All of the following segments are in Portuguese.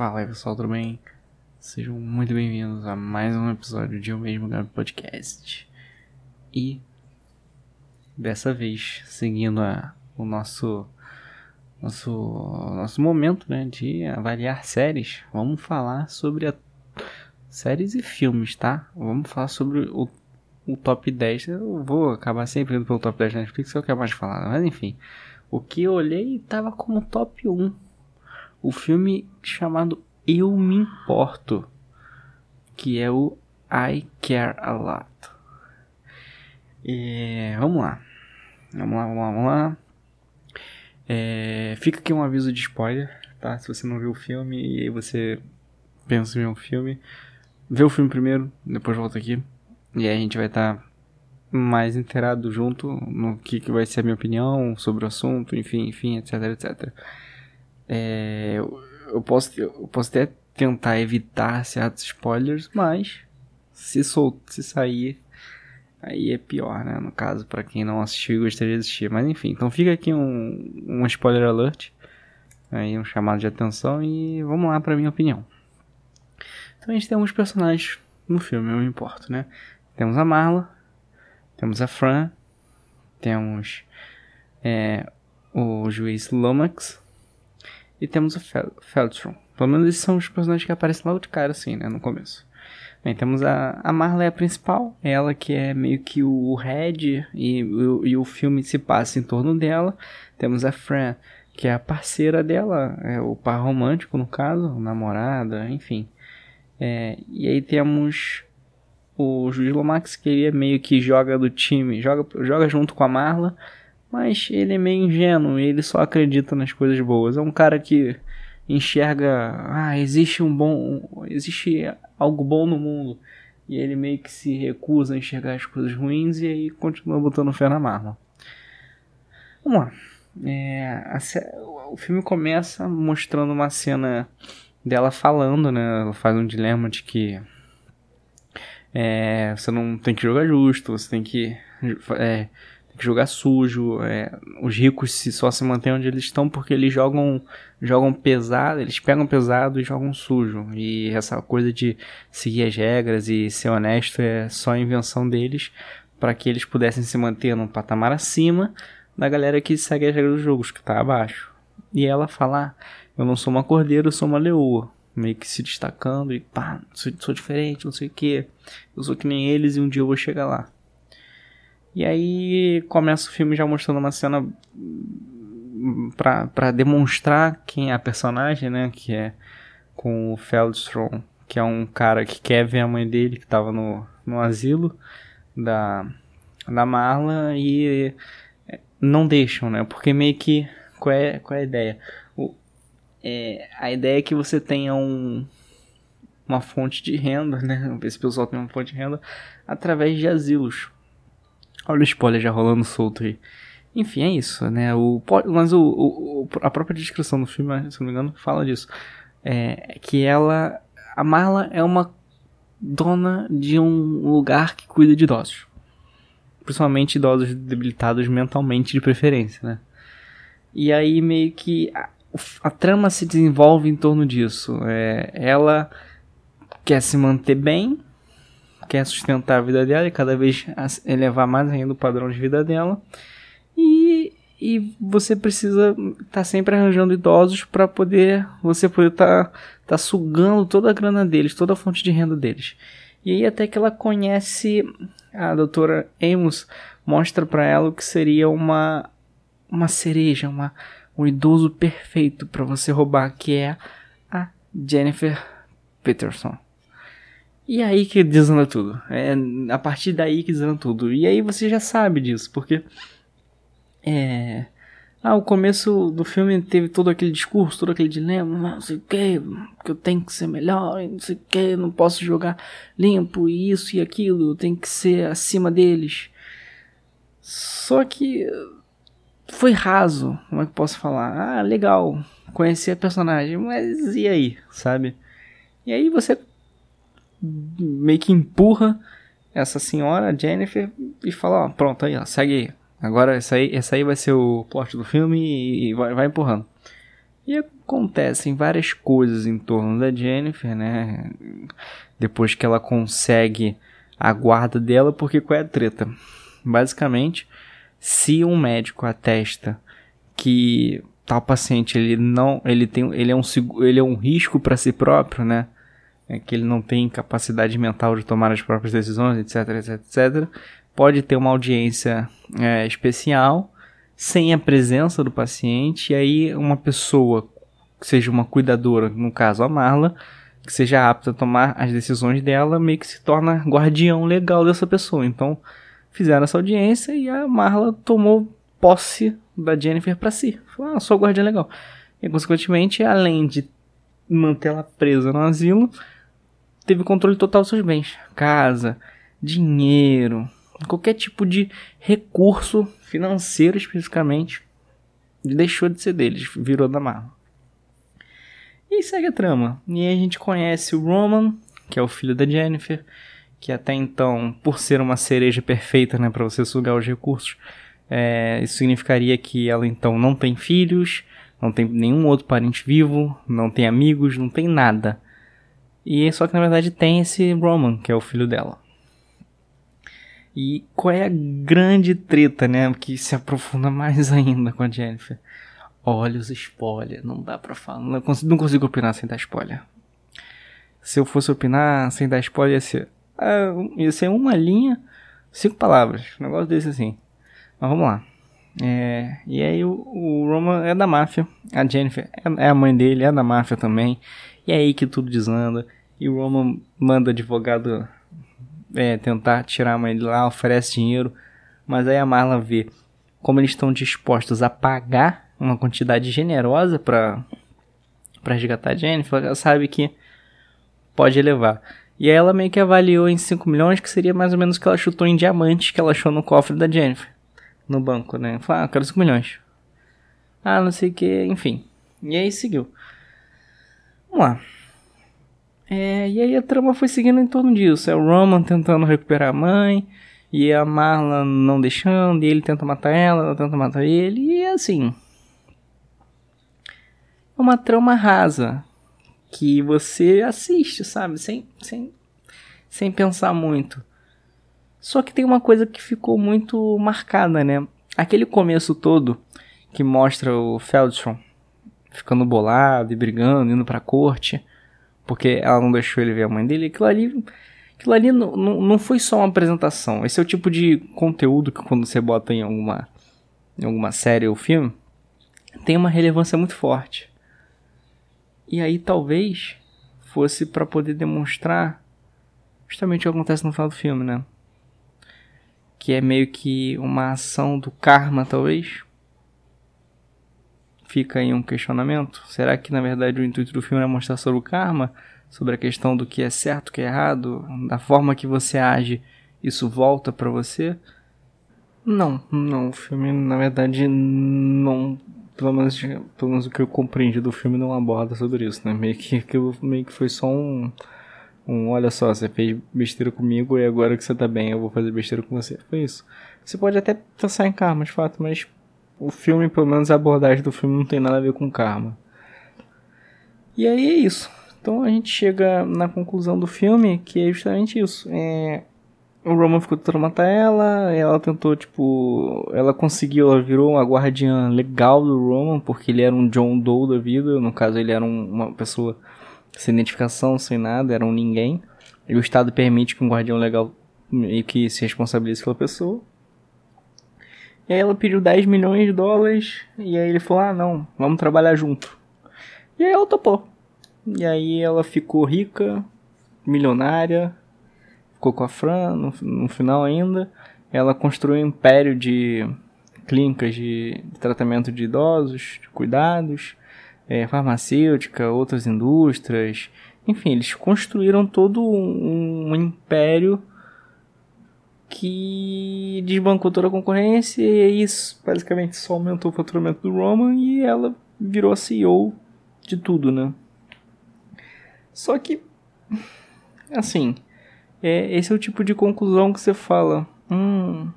Fala aí pessoal, tudo bem? Sejam muito bem-vindos a mais um episódio de Eu Mesmo Grave Podcast. E dessa vez, seguindo a, o nosso, nosso, nosso momento né, de avaliar séries, vamos falar sobre a, séries e filmes, tá? Vamos falar sobre o, o top 10. Eu vou acabar sempre indo pelo top 10 da Netflix, que é o que é mais falado, mas enfim. O que eu olhei estava como top 1 o filme chamado Eu Me Importo, que é o I Care a Lot. E, vamos lá. Vamos lá, vamos lá, vamos lá. É, fica aqui um aviso de spoiler, tá? Se você não viu o filme e você pensa em ver um filme, vê o filme primeiro, depois volta aqui. E aí a gente vai estar tá mais inteirado junto no que, que vai ser a minha opinião sobre o assunto, enfim, enfim, etc, etc. É, eu, posso, eu posso até tentar evitar certos spoilers, mas se, sol, se sair, aí é pior, né? No caso, para quem não assistiu e gostaria de assistir. Mas enfim, então fica aqui um, um spoiler alert, aí um chamado de atenção e vamos lá para minha opinião. Então a gente tem alguns personagens no filme, eu me importo, né? Temos a Marla, temos a Fran, temos é, o juiz Lomax, e temos o Fel Feldstrom. Pelo menos esses são os personagens que aparecem logo de cara, assim, né? No começo. Bem, temos a, a Marla é a principal, ela que é meio que o head e, o, e o filme se passa em torno dela. Temos a Fran, que é a parceira dela, é o par romântico no caso, namorada, enfim. É, e aí temos o Juiz Lomax, que ele é meio que joga do time, joga, joga junto com a Marla, mas ele é meio ingênuo ele só acredita nas coisas boas. É um cara que enxerga, ah, existe um bom, existe algo bom no mundo. E ele meio que se recusa a enxergar as coisas ruins e aí continua botando fé na marma. Vamos lá. É, a, o filme começa mostrando uma cena dela falando, né? Ela faz um dilema de que é, você não tem que jogar justo, você tem que é, que jogar sujo. É, os ricos se, só se mantêm onde eles estão porque eles jogam, jogam pesado, eles pegam pesado e jogam sujo. E essa coisa de seguir as regras e ser honesto é só invenção deles para que eles pudessem se manter num patamar acima da galera que segue as regras dos jogos, que está abaixo. E ela fala: ah, Eu não sou uma cordeira, eu sou uma leoa. Meio que se destacando e pá, sou, sou diferente, não sei o que. Eu sou que nem eles e um dia eu vou chegar lá. E aí começa o filme já mostrando uma cena para demonstrar quem é a personagem, né? Que é com o Feldstrom, que é um cara que quer ver a mãe dele, que estava no, no asilo da, da Marla, e não deixam, né? Porque meio que. Qual é, qual é a ideia? O, é, a ideia é que você tenha um, uma fonte de renda, né? Esse pessoal tem uma fonte de renda através de asilos. Olha o spoiler já rolando solto aí. Enfim, é isso, né? O, mas o, o, a própria descrição do filme, se não me engano, fala disso. É que ela. A Marla é uma dona de um lugar que cuida de idosos. Principalmente idosos debilitados mentalmente de preferência, né? E aí meio que a, a trama se desenvolve em torno disso. É, ela quer se manter bem, quer sustentar a vida dela e cada vez elevar mais ainda o padrão de vida dela. E, e você precisa estar tá sempre arranjando idosos para poder você poder estar tá, tá sugando toda a grana deles, toda a fonte de renda deles. E aí até que ela conhece a doutora Amos mostra para ela o que seria uma uma cereja, uma um idoso perfeito para você roubar, que é a Jennifer Peterson. E aí que desanda tudo. É a partir daí que desanda tudo. E aí você já sabe disso, porque. É. Ah, o começo do filme teve todo aquele discurso, todo aquele dilema, não sei o que, que eu tenho que ser melhor, não sei o que, não posso jogar limpo, isso e aquilo, eu tenho que ser acima deles. Só que foi raso, como é que eu posso falar? Ah, legal, conhecer a personagem, mas e aí, sabe? E aí você meio que empurra essa senhora, Jennifer, e fala, ó, pronto, aí, ó, segue aí. Agora essa aí, essa aí vai ser o plot do filme e vai, vai empurrando. E acontecem várias coisas em torno da Jennifer, né? Depois que ela consegue a guarda dela, porque qual é a treta? Basicamente, se um médico atesta que tal paciente ele não ele tem ele é um ele é um risco para si próprio, né? É que ele não tem capacidade mental de tomar as próprias decisões, etc, etc, etc. Pode ter uma audiência é, especial sem a presença do paciente, e aí uma pessoa, seja uma cuidadora, no caso a Marla, que seja apta a tomar as decisões dela, meio que se torna guardião legal dessa pessoa. Então, fizeram essa audiência e a Marla tomou posse da Jennifer para si. Falou, ah, sou guardiã legal. E, consequentemente, além de mantê-la presa no asilo, teve controle total dos seus bens. Casa, dinheiro, qualquer tipo de recurso financeiro especificamente deixou de ser deles, virou da Marvel. E segue a trama. E aí a gente conhece o Roman, que é o filho da Jennifer, que até então, por ser uma cereja perfeita, né, para você sugar os recursos, é, isso significaria que ela então não tem filhos, não tem nenhum outro parente vivo, não tem amigos, não tem nada. E só que na verdade tem esse Roman, que é o filho dela. E qual é a grande treta, né? Que se aprofunda mais ainda com a Jennifer. Olha os spoilers, não dá pra falar. Não consigo, não consigo opinar sem dar spoiler. Se eu fosse opinar sem dar spoiler, ia ser, uh, ia ser uma linha, cinco palavras. Um negócio desse assim. Mas vamos lá. É, e aí o, o Roman é da máfia. A Jennifer é, é a mãe dele, é da máfia também. E é aí que tudo desanda. E o Roman manda advogado é, tentar tirar a mãe de lá, oferece dinheiro, mas aí a Marla vê como eles estão dispostos a pagar uma quantidade generosa para resgatar a Jennifer, ela sabe que pode levar. E aí ela meio que avaliou em 5 milhões, que seria mais ou menos o que ela chutou em diamantes que ela achou no cofre da Jennifer, no banco, né? Falou, ah, quero 5 milhões. Ah, não sei o que, enfim. E aí seguiu. Vamos lá. É, e aí a trama foi seguindo em torno disso. É o Roman tentando recuperar a mãe, e a Marla não deixando, e ele tenta matar ela, ela tenta matar ele, e é assim. É uma trama rasa que você assiste, sabe? Sem, sem, sem pensar muito. Só que tem uma coisa que ficou muito marcada, né? Aquele começo todo que mostra o Feldstrom ficando bolado e brigando, indo pra corte porque ela não deixou ele ver a mãe dele. Aquilo ali, aquilo ali não, não, não foi só uma apresentação. Esse é o tipo de conteúdo que quando você bota em alguma, em alguma série ou filme, tem uma relevância muito forte. E aí talvez fosse para poder demonstrar justamente o que acontece no final do filme, né? Que é meio que uma ação do karma, talvez fica aí um questionamento. Será que na verdade o intuito do filme é mostrar sobre o karma? Sobre a questão do que é certo, o que é errado? Da forma que você age, isso volta para você? Não, não. O filme na verdade não. Pelo menos, pelo menos o que eu compreendi do filme não aborda sobre isso, né? Meio que, que meio que foi só um. Um, olha só, você fez besteira comigo e agora que você tá bem, eu vou fazer besteira com você. Foi isso. Você pode até pensar em karma, de fato, mas o filme, pelo menos a abordagem do filme, não tem nada a ver com karma. E aí é isso. Então a gente chega na conclusão do filme, que é justamente isso. É, o Roman ficou tentando matar ela, ela tentou, tipo. Ela conseguiu, ela virou uma guardiã legal do Roman, porque ele era um John Doe da vida. No caso, ele era um, uma pessoa sem identificação, sem nada, era um ninguém. E o Estado permite que um guardião legal meio que se responsabilize pela pessoa. E aí ela pediu 10 milhões de dólares. E aí ele falou: Ah, não, vamos trabalhar junto. E aí ela topou. E aí ela ficou rica, milionária, ficou com a Fran no, no final ainda. Ela construiu um império de clínicas de, de tratamento de idosos, de cuidados, é, farmacêutica, outras indústrias. Enfim, eles construíram todo um, um império que desbancou toda a concorrência e isso basicamente só aumentou o faturamento do Roman e ela virou a CEO de tudo, né? Só que, assim, é, esse é o tipo de conclusão que você fala, hum,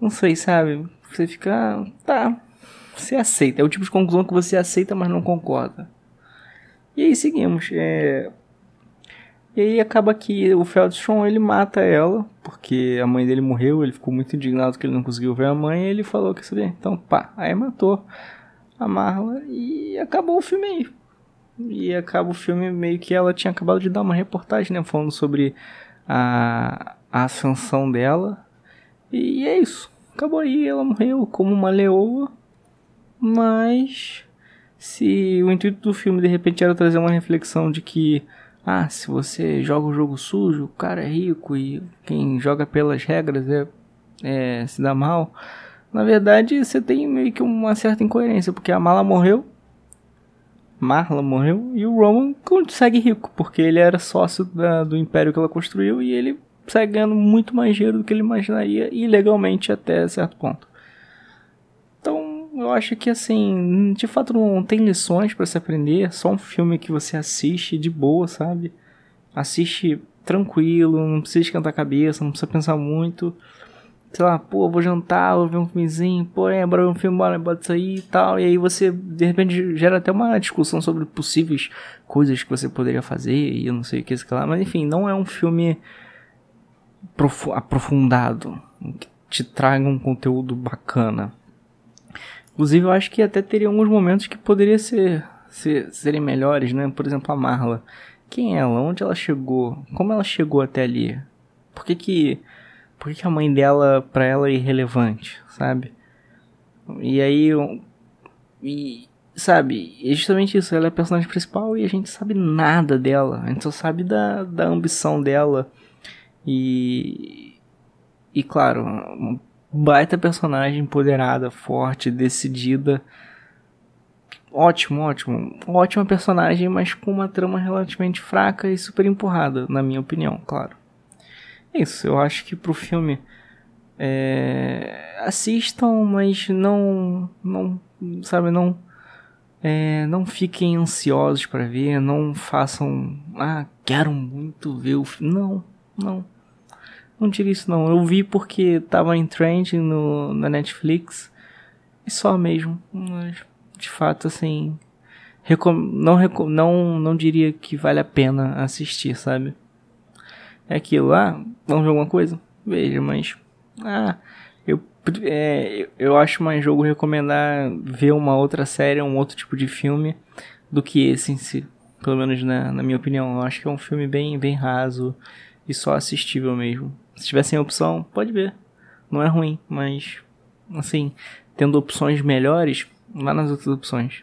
não sei, sabe? Você fica, ah, tá, você aceita. É o tipo de conclusão que você aceita, mas não concorda. E aí seguimos. É... E aí acaba que o Feldstrom ele mata ela, porque a mãe dele morreu, ele ficou muito indignado que ele não conseguiu ver a mãe, e ele falou que sabia, então pá, aí matou a Marla e acabou o filme aí. E acaba o filme meio que ela tinha acabado de dar uma reportagem, né, falando sobre a, a ascensão dela. E é isso. Acabou aí, ela morreu como uma leoa. Mas se o intuito do filme de repente era trazer uma reflexão de que ah, se você joga o jogo sujo, o cara é rico e quem joga pelas regras é, é se dá mal. Na verdade, você tem meio que uma certa incoerência, porque a Mala morreu, Marla morreu e o Roman consegue rico, porque ele era sócio da, do império que ela construiu e ele segue ganhando muito mais dinheiro do que ele imaginaria, ilegalmente até certo ponto. Eu acho que assim, de fato não tem lições para se aprender, só um filme que você assiste de boa, sabe? Assiste tranquilo, não precisa esquentar a cabeça, não precisa pensar muito sei lá, pô, vou jantar, vou ver um filmezinho, pô, é, bora ver um filme, bora, bota isso aí e tal. E aí você, de repente, gera até uma discussão sobre possíveis coisas que você poderia fazer e eu não sei o que, isso que lá. Mas enfim, não é um filme aprofundado, que te traga um conteúdo bacana. Inclusive, eu acho que até teria alguns momentos que poderia ser, ser serem melhores, né? Por exemplo, a Marla. Quem é ela? Onde ela chegou? Como ela chegou até ali? Por que que por que a mãe dela pra ela é irrelevante, sabe? E aí. E, sabe? É justamente isso. Ela é a personagem principal e a gente sabe nada dela. A gente só sabe da, da ambição dela. E. E claro, baita personagem empoderada, forte, decidida. Ótimo, ótimo. Ótima personagem, mas com uma trama relativamente fraca e super empurrada, na minha opinião, claro isso. Eu acho que pro filme é, assistam, mas não, não, sabe, não, é, não fiquem ansiosos para ver, não façam, ah, quero muito ver o filme. Não, não, não diria isso não. Eu vi porque tava em trend no na Netflix e só mesmo, mas de fato assim, não não não diria que vale a pena assistir, sabe? é aquilo, ah, vamos ver alguma coisa? Veja, mas. Ah, eu, é, eu acho mais jogo recomendar ver uma outra série, um outro tipo de filme, do que esse em si. Pelo menos na, na minha opinião. Eu acho que é um filme bem, bem raso e só assistível mesmo. Se tiver sem opção, pode ver. Não é ruim, mas. Assim, tendo opções melhores, vá nas outras opções.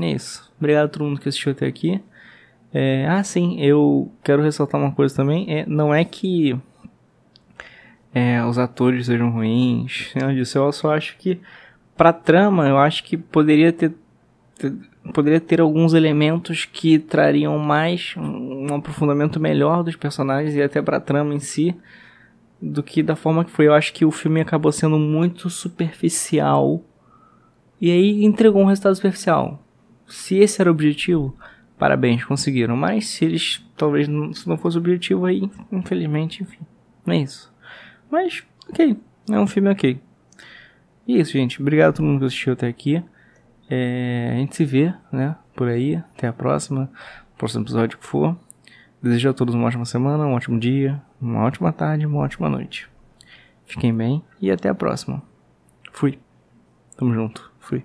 É isso. Obrigado a todo mundo que assistiu até aqui. É, ah, sim, eu quero ressaltar uma coisa também. É, não é que é, os atores sejam ruins. Eu só acho que, pra trama, eu acho que poderia ter, ter, poderia ter alguns elementos que trariam mais um, aprofundamento melhor dos personagens e até pra trama em si do que da forma que foi. Eu acho que o filme acabou sendo muito superficial e aí entregou um resultado superficial. Se esse era o objetivo, parabéns, conseguiram. Mas se eles talvez não, se não fosse o objetivo aí, infelizmente, enfim, não é isso. Mas, ok, é um filme ok. E é isso, gente. Obrigado a todo mundo que assistiu até aqui. É, a gente se vê, né, por aí. Até a próxima, próximo episódio que for. Desejo a todos uma ótima semana, um ótimo dia, uma ótima tarde, uma ótima noite. Fiquem bem e até a próxima. Fui. Tamo junto. Fui.